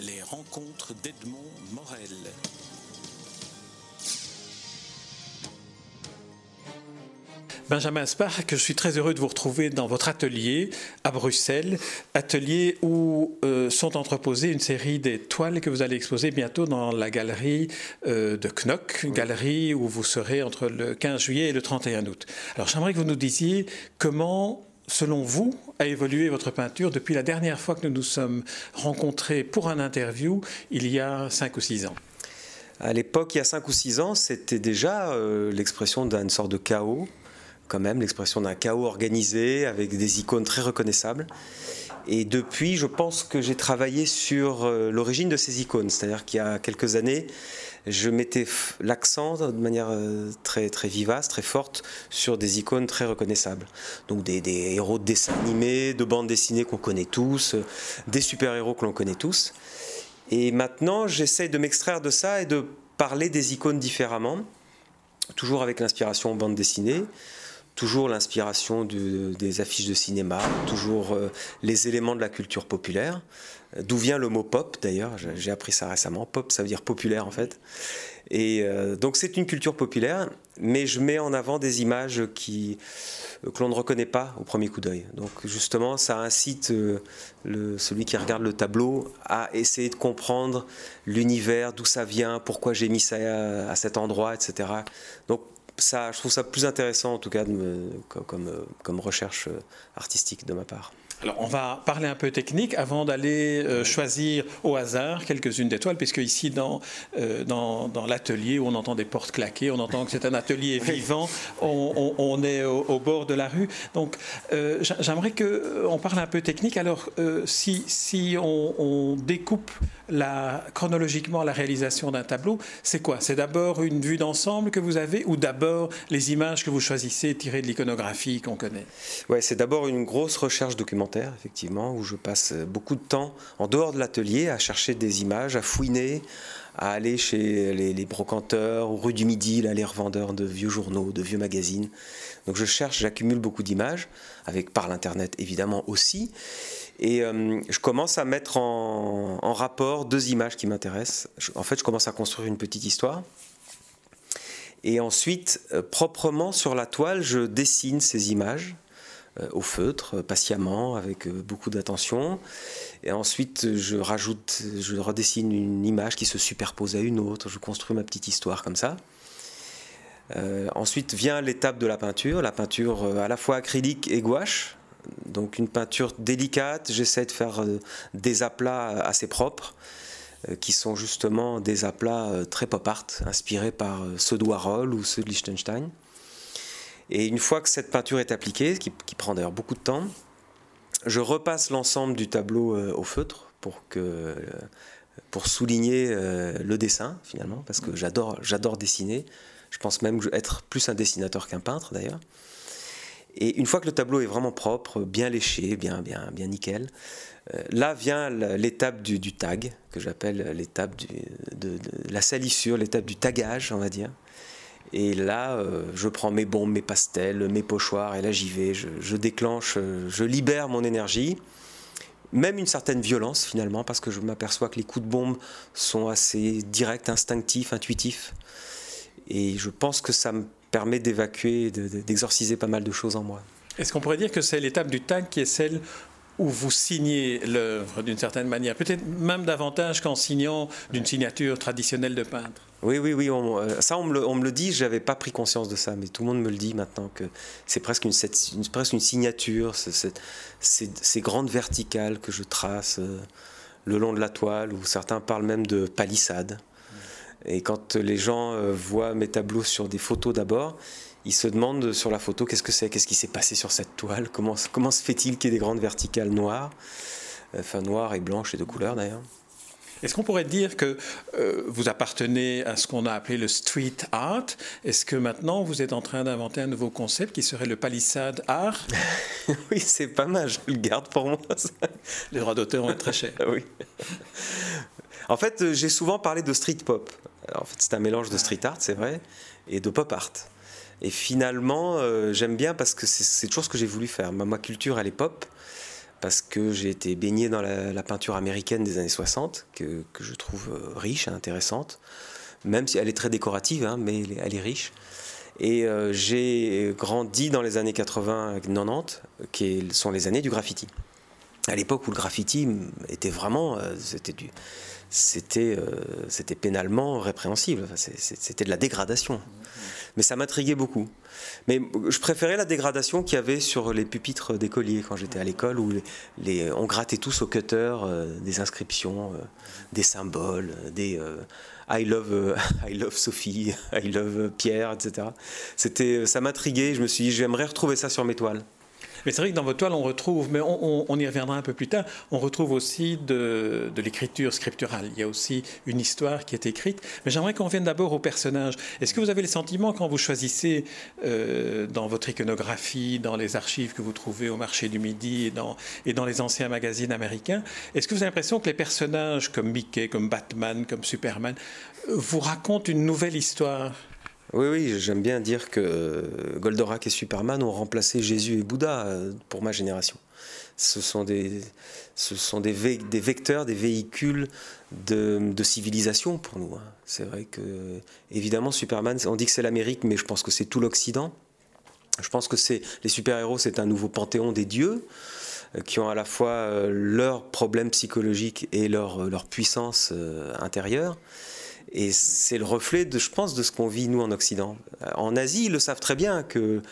les rencontres d'Edmond Morel. Benjamin Spark, je suis très heureux de vous retrouver dans votre atelier à Bruxelles, atelier où euh, sont entreposées une série des toiles que vous allez exposer bientôt dans la galerie euh, de Knock, galerie où vous serez entre le 15 juillet et le 31 août. Alors j'aimerais que vous nous disiez comment selon vous, a évolué votre peinture depuis la dernière fois que nous nous sommes rencontrés pour un interview, il y a 5 ou 6 ans? À l'époque, il y a 5 ou 6 ans, c'était déjà euh, l'expression d'une sorte de chaos quand même l'expression d'un chaos organisé avec des icônes très reconnaissables. Et depuis, je pense que j'ai travaillé sur euh, l'origine de ces icônes. C'est-à-dire qu'il y a quelques années, je mettais l'accent de manière euh, très, très vivace, très forte, sur des icônes très reconnaissables. Donc des, héros de dessins animés, de bandes dessinées qu'on connaît tous, euh, des super-héros que l'on connaît tous. Et maintenant, j'essaie de m'extraire de ça et de parler des icônes différemment, toujours avec l'inspiration bande dessinée toujours l'inspiration des affiches de cinéma, toujours euh, les éléments de la culture populaire. D'où vient le mot pop d'ailleurs J'ai appris ça récemment. Pop, ça veut dire populaire en fait. Et euh, donc c'est une culture populaire, mais je mets en avant des images qui, euh, que l'on ne reconnaît pas au premier coup d'œil. Donc justement, ça incite le, celui qui regarde le tableau à essayer de comprendre l'univers, d'où ça vient, pourquoi j'ai mis ça à, cet endroit, etc. Donc je trouve ça plus intéressant en tout cas comme, recherche euh, artistique de ma part. Alors, on va parler un peu technique avant d'aller euh, choisir au hasard quelques-unes des toiles, puisque ici, dans, euh, dans, dans l'atelier, où on entend des portes claquer, on entend que c'est un atelier vivant, on, on, est au, bord de la rue. Donc, euh, j'aimerais qu'on parle un peu technique. Alors, si, si on, découpe la, chronologiquement la réalisation d'un tableau, c'est quoi? C'est d'abord une vue d'ensemble que vous avez, ou d'abord les images que vous choisissez tirées de l'iconographie qu'on connaît? Ouais, c'est d'abord une grosse recherche documentaire effectivement, où je passe beaucoup de temps en dehors de l'atelier à chercher des images, à fouiner, à aller chez les, brocanteurs, rue du Midi, là, les revendeurs de vieux journaux, de vieux magazines. Donc je cherche, j'accumule beaucoup d'images, avec par l'internet évidemment aussi. Et euh, je commence à mettre en, rapport deux images qui m'intéressent. En fait, je commence à construire une petite histoire. Et ensuite, euh, proprement sur la toile, je dessine ces images au feutre, euh, patiemment, avec euh, beaucoup d'attention. Et ensuite, je rajoute, je redessine une image qui se superpose à une autre. Je construis ma petite histoire comme ça. ensuite vient l'étape de la peinture, la peinture à la fois acrylique et gouache. Donc une peinture délicate, j'essaie de faire des aplats assez propres, qui sont justement des aplats très pop art, inspirés par ceux de Warhol ou ceux de Liechtenstein. Et une fois que cette peinture est appliquée, qui, qui prend d'ailleurs beaucoup de temps, je repasse l'ensemble du tableau euh, au feutre pour, que, pour souligner euh, le dessin finalement, parce que j'adore, dessiner. Je pense même être plus un dessinateur qu'un peintre d'ailleurs. Et une fois que le tableau est vraiment propre, bien léché, bien, bien, bien nickel, euh, là vient l'étape du, tag, que j'appelle l'étape de, la salissure, l'étape du tagage, on va dire. Et là, euh, je prends mes bombes, mes pastels, mes pochoirs, et là j'y vais, je, déclenche, euh, je libère mon énergie, même une certaine violence finalement, parce que je m'aperçois que les coups de bombe sont assez directs, instinctifs, intuitifs. Et je pense que ça me permet d'évacuer, d'exorciser pas mal de choses en moi. Est-ce qu'on pourrait dire que c'est l'étape du tag qui est celle où vous signez l'œuvre d'une certaine manière, peut-être même davantage qu'en signant d'une signature traditionnelle de peintre oui, oui, oui. Euh, ça, on me, le, on me le dit. J'avais pas pris conscience de ça, mais tout le monde me le dit maintenant que c'est presque une, une, presque une signature. ces grandes verticales que je trace euh, le long de la toile, où certains parlent même de palissade. Et quand les gens euh, voient mes tableaux sur des photos d'abord, ils se demandent sur la photo qu'est-ce que c'est, qu'est-ce qui s'est passé sur cette toile, comment, comment se fait-il qu'il y ait des grandes verticales noires, enfin noires et blanches et de couleurs d'ailleurs. Est-ce qu'on pourrait dire que euh, vous appartenez à ce qu'on a appelé le street art? Est-ce que maintenant vous êtes en train d'inventer un nouveau concept qui serait le palissade art? Oui, c'est pas mal, je le garde pour moi. Les droits d'auteur vont être très chers. oui. En fait, euh, j'ai souvent parlé de street pop. En fait, c'est un mélange de street art, c'est vrai, et de pop art. Et finalement, euh, j'aime bien parce que c'est toujours ce que j'ai voulu faire. Ma, culture, elle est pop. parce que j'ai été baigné dans la, peinture américaine des années 60, que, je trouve euh, riche et intéressante, même si elle est très décorative, hein, mais elle est, riche. Et euh, j'ai grandi dans les années 80-90, qui sont les années du graffiti. À l'époque où le graffiti était vraiment, c'était pénalement répréhensible. c'était de la dégradation. Mais ça m'intriguait beaucoup. Mais je préférais la dégradation qu'il y avait sur les pupitres d'écoliers quand j'étais à l'école, où on grattait tous au cutter euh, des inscriptions, euh, des symboles, des euh, I love, I love Sophie, I love Pierre, etc. C'était, ça m'intriguait. Je me suis dit, j'aimerais retrouver ça sur mes toiles. Mais c'est vrai que dans votre toile, on retrouve, mais on, y reviendra un peu plus tard, on retrouve aussi de, l'écriture scripturale. Il y a aussi une histoire qui est écrite. Mais j'aimerais qu'on revienne d'abord au personnage. Est-ce que vous avez le sentiment, quand vous choisissez euh, dans votre iconographie, dans les archives que vous trouvez au marché du Midi et dans, et dans les anciens magazines américains, est-ce que vous avez l'impression que les personnages comme Mickey, comme Batman, comme Superman, vous racontent une nouvelle histoire? Oui, oui, j'aime bien dire que Goldorak et Superman ont remplacé Jésus et Bouddha euh, pour ma génération. Ce sont des, ce sont des, vecteurs, des véhicules de, civilisation pour nous. Hein. C'est vrai que, évidemment, Superman, on dit que c'est l'Amérique, mais je pense que c'est tout l'Occident. Je pense que c'est les super-héros, c'est un nouveau panthéon des dieux euh, qui ont à la fois euh, leurs problèmes psychologiques et leur, leur puissance intérieure. Et c'est le reflet, de, je pense, de ce qu'on vit nous en Occident. En Asie, ils le savent très bien que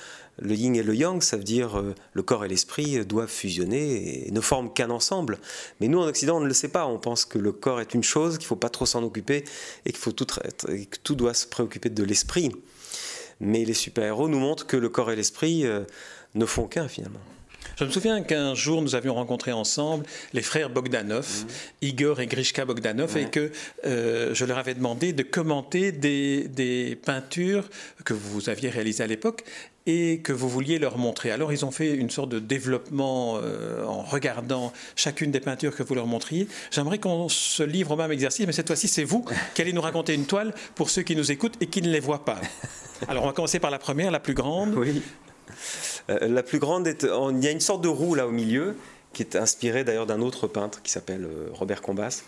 le yin et le yang, ça veut dire euh, le corps et l'esprit doivent fusionner et ne forment qu'un ensemble. Mais nous, en Occident, on ne le sait pas. On pense que le corps est une chose, qu'il ne faut pas trop s'en occuper et, qu'il faut tout, que tout doit se préoccuper de l'esprit. Mais les super-héros nous montrent que le corps et l'esprit euh, ne font qu'un finalement. Je me souviens qu'un jour, nous avions rencontré ensemble les frères Bogdanov, mmh. Igor et Grishka Bogdanov, et que euh, je leur avais demandé de commenter des, peintures que vous aviez réalisées à l'époque et que vous vouliez leur montrer. Alors ils ont fait une sorte de développement euh, en regardant chacune des peintures que vous leur montriez. J'aimerais qu'on se livre au même exercice, mais cette fois-ci c'est vous qui allez nous raconter une toile pour ceux qui nous écoutent et qui ne les voient pas. Alors on va commencer par la première, la plus grande. Oui. Euh, la plus grande, est, il y a une sorte de roue là au milieu, qui est inspirée d'ailleurs d'un autre peintre qui s'appelle euh, Robert Combas.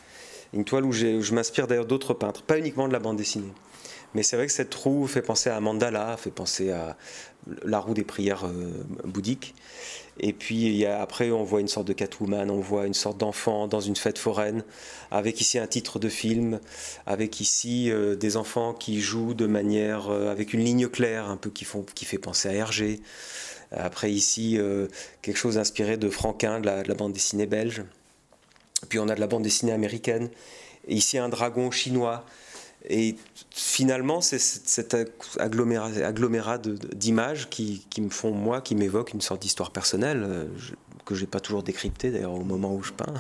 Une toile où, je m'inspire d'ailleurs d'autres peintres, pas uniquement de la bande dessinée. Mais c'est vrai que cette roue fait penser à Mandala, fait penser à la roue des prières euh, bouddhiques. Et puis après, on voit une sorte de Catwoman, on voit une sorte d'enfant dans une fête foraine, avec ici un titre de film, avec ici des enfants qui jouent de manière, avec une ligne claire, un peu qui, font, qui fait penser à Hergé. Après ici, quelque chose inspiré de Franquin, de la, de la, bande dessinée belge. Puis on a de la bande dessinée américaine. Et ici un dragon chinois et finalement, c'est cet agglomérat, d'images qui, me font, moi, qui m'évoquent une sorte d'histoire personnelle, euh, que je n'ai pas toujours décryptée d'ailleurs au moment où je peins.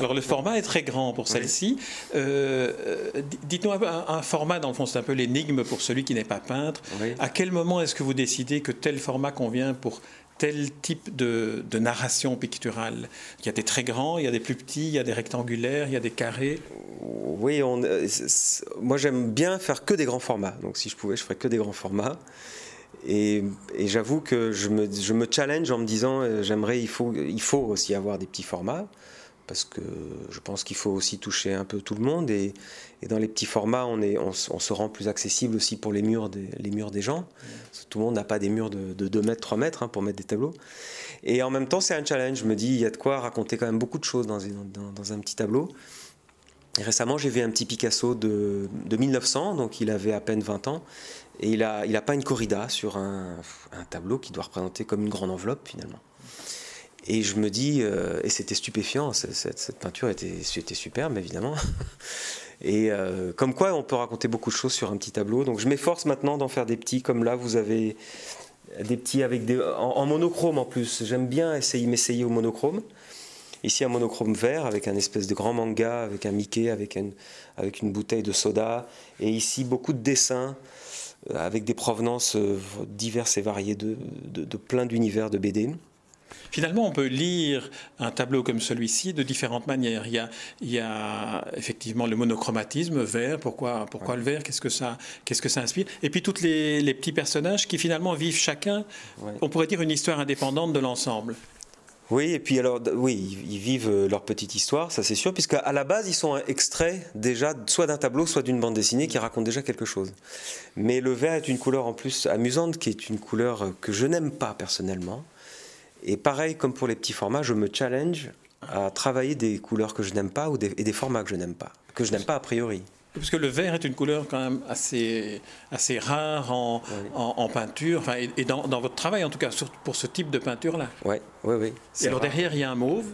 Alors le format est très grand pour celle-ci. Euh, euh, dites-nous un, un, format, dans le fond, c'est un peu l'énigme pour celui qui n'est pas peintre. À quel moment est-ce que vous décidez que tel format convient pour tel type de, narration picturale? Il y a des très grands, il y a des plus petits, il y a des rectangulaires, il y a des carrés? Oui, on, euh, moi j'aime bien faire que des grands formats. Donc si je pouvais, je ferais que des grands formats. Et, j'avoue que je me, challenge en me disant, euh, j'aimerais, il faut, il faut aussi avoir des petits formats parce que je pense qu'il faut aussi toucher un peu tout le monde et, dans les petits formats on, est, on, se rend plus accessible aussi pour les murs des, les murs des gens. Tout le monde n'a pas des murs de, 2 mètres, 3 mètres hein, pour mettre des tableaux. Et en même temps c'est un challenge, je me dis il y a de quoi raconter quand même beaucoup de choses dans, un petit tableau. Récemment j'ai vu un petit Picasso de, de, 1900, donc il avait à peine 20 ans, et il a, il a peint une corrida sur un, tableau qui doit représenter comme une grande enveloppe finalement. Et je me dis, euh, et c'était stupéfiant, cette, peinture était, superbe évidemment. Et euh, comme quoi on peut raconter beaucoup de choses sur un petit tableau. Donc je m'efforce maintenant d'en faire des petits, comme là vous avez des petits avec en, monochrome en plus. J'aime bien essayer m'essayer au monochrome. Ici un monochrome vert avec un espèce de grand manga, avec un Mickey, avec une, bouteille de soda. Et ici beaucoup de dessins avec des provenances diverses et variées de, de, de plein d'univers de BD. Finalement, on peut lire un tableau comme celui-ci de différentes manières. Il y a, effectivement le monochromatisme, vert, pourquoi, pourquoi le vert, qu'est-ce que, ça, qu'est-ce que ça inspire? Et puis tous les, petits personnages qui finalement vivent chacun, on pourrait dire, une histoire indépendante de l'ensemble. Oui, et puis alors, oui, ils vivent euh, leur petite histoire, ça c'est sûr, puisque à la base, ils sont extraits déjà soit d'un tableau, soit d'une bande dessinée qui raconte déjà quelque chose. Mais le vert est une couleur en plus amusante, qui est une couleur que je n'aime pas personnellement. Et pareil, comme pour les petits formats, je me challenge à travailler des couleurs que je n'aime pas ou et des formats que je n'aime pas, que je n'aime pas a priori. Parce que le vert est une couleur quand même assez, assez rare en, en, peinture, enfin, et, dans, dans, votre travail en tout cas, pour ce type de peinture-là. Oui, oui, oui. Et alors derrière, il y a un mauve.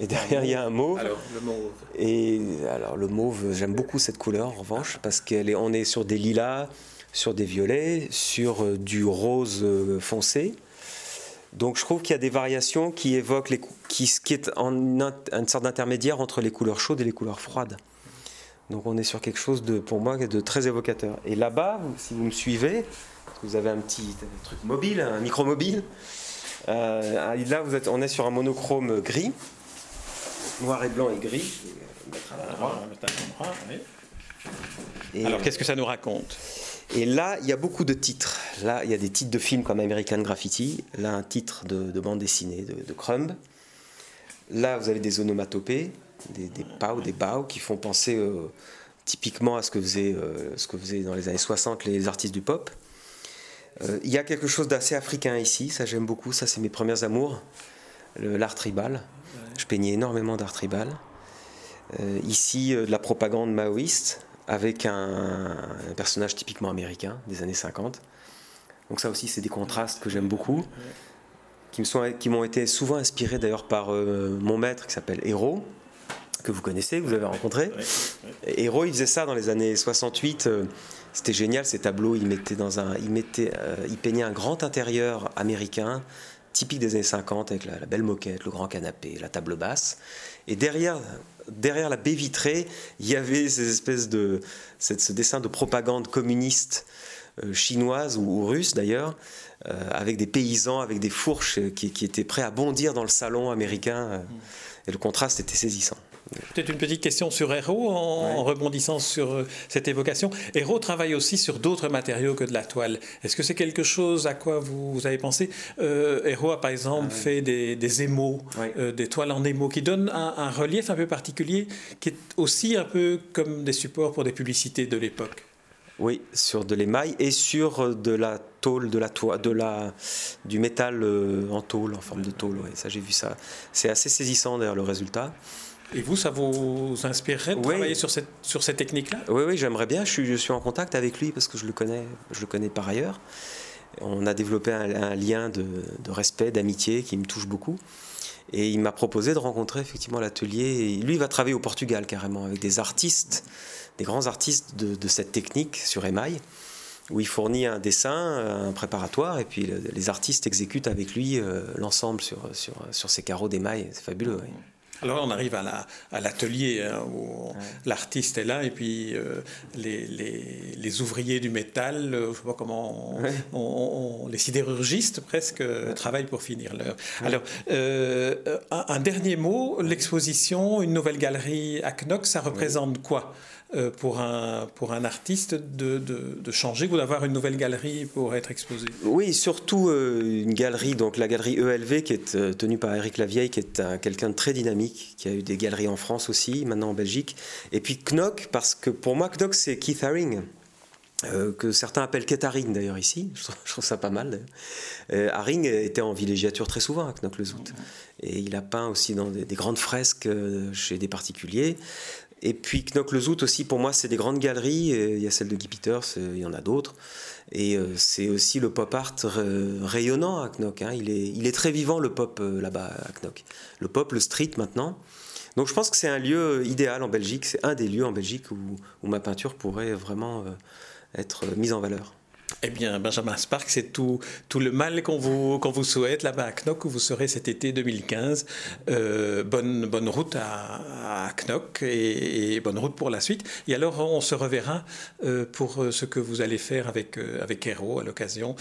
Et derrière, il y a un mauve. Alors, le mauve. Et alors, le mauve, j'aime beaucoup cette couleur, en revanche, parce qu'on est, on est sur des lilas, sur des violets, sur euh, du rose euh, foncé. Donc je trouve qu'il y a des variations qui évoquent les, qui, qui est en une sorte d'intermédiaire entre les couleurs chaudes et les couleurs froides. Donc on est sur quelque chose de, pour moi, de très évocateur. Et là-bas, si vous me suivez, vous avez un petit truc mobile, un micro mobile. Euh, là, vous êtes, on est sur un monochrome gris, noir et blanc et gris. Alors, qu'est-ce que ça nous raconte? Et là, il y a beaucoup de titres. Là, il y a des titres de films comme American Graffiti. Là, un titre de, bande dessinée de, de Crumb. Là, vous avez des onomatopées des, des ou des bao qui font penser euh, typiquement à ce que, faisaient, euh, ce que faisaient dans les années 60 les artistes du pop. Euh, il y a quelque chose d'assez africain ici, ça j'aime beaucoup, ça c'est mes premiers amours, l'art tribal. Je peignais énormément d'art tribal. ici, de la propagande maoïste avec un, personnage typiquement américain des années 50. Donc ça aussi, c'est des contrastes que j'aime beaucoup, qui m'ont été souvent inspirés d'ailleurs par mon maître qui s'appelle Héros, que vous connaissez, que vous avez rencontré. Héros, il faisait ça dans les années 68. Euh, c'était génial ces tableaux. Il mettait dans un, il mettait, euh, il peignait un grand intérieur américain typique des années 50 avec la, belle moquette, le grand canapé, la table basse. Et derrière, derrière la baie vitrée, il y avait ces espèces de, ce dessin de propagande communiste euh, chinoise ou, russe d'ailleurs, avec des paysans avec des fourches qui, qui, étaient prêts à bondir dans le salon américain. et le contraste était saisissant. Peut-être une petite question sur Héro en, rebondissant sur euh, cette évocation. Héro travaille aussi sur d'autres matériaux que de la toile. Est-ce que c'est quelque chose à quoi vous, avez pensé? Euh, a par exemple ah fait des, des émaux, euh, des toiles en émaux qui donnent un, relief un peu particulier qui est aussi un peu comme des supports pour des publicités de l'époque. Oui, sur de l'émail et sur de la tôle, de la toile, de la, du métal en tôle, en forme de tôle. ça, j'ai vu ça. C'est assez saisissant d'ailleurs le résultat. Et vous, ça vous inspirerait de travailler sur cette, sur cette technique-là? Oui, oui, j'aimerais bien. Je suis, je suis en contact avec lui parce que je le connais, je le connais par ailleurs. On a développé un, lien de, de respect, d'amitié qui me touche beaucoup. Et il m'a proposé de rencontrer effectivement l'atelier. Lui, il va travailler au Portugal carrément avec des artistes, des grands artistes de, de cette technique sur émail, où il fournit un dessin, un préparatoire, et puis les artistes exécutent avec lui euh, l'ensemble sur, sur, sur ces carreaux d'émail. C'est fabuleux. Oui. Alors on arrive à l'atelier hein, où l'artiste est là et puis euh, les, ouvriers du métal, euh, je sais pas comment, on, les sidérurgistes presque travaillent pour finir l'heure. Alors euh, un, dernier mot, l'exposition, une nouvelle galerie à Knox, ça représente quoi? euh, pour, un, pour un artiste de, de, changer ou d'avoir une nouvelle galerie pour être exposé? Oui, surtout euh, une galerie, donc la galerie ELV qui est euh, tenue par Eric Lavieille, qui est quelqu'un de très dynamique, qui a eu des galeries en France aussi, maintenant en Belgique. Et puis Knock, parce que pour moi, Knock, c'est Keith Haring. que certains appellent Keith Haring d'ailleurs ici, je trouve, ça pas mal. Haring était en villégiature très souvent à Knock le Zout. Et il a peint aussi dans des, des grandes fresques chez des particuliers. Et puis Knock le Zout aussi, pour moi, c'est des grandes galeries. Il y a celle de Guy Peters, euh, il y en a d'autres. Et euh, c'est aussi le pop art rayonnant à Knock. Hein. Il, est, il est très vivant, le pop, euh, là-bas à Knock. Le pop, le street maintenant. Donc je pense que c'est un lieu idéal en Belgique. C'est un des lieux en Belgique où, où ma peinture pourrait vraiment être mise en valeur. Eh bien, Benjamin Spark, c'est tout, tout le mal qu'on vous, qu'on vous souhaite là-bas à Knock, où vous serez cet été 2015. Euh, bonne, bonne route à, à Knock et, bonne route pour la suite. Et alors, on se reverra euh, pour ce que vous allez faire avec, euh, avec Hero à l'occasion.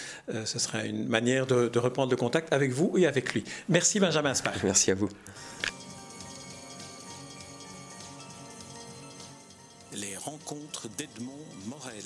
ce sera une manière de, de reprendre le contact avec vous et avec lui. Merci, Benjamin Spark. Merci à vous. Les rencontres d'Edmond Morel.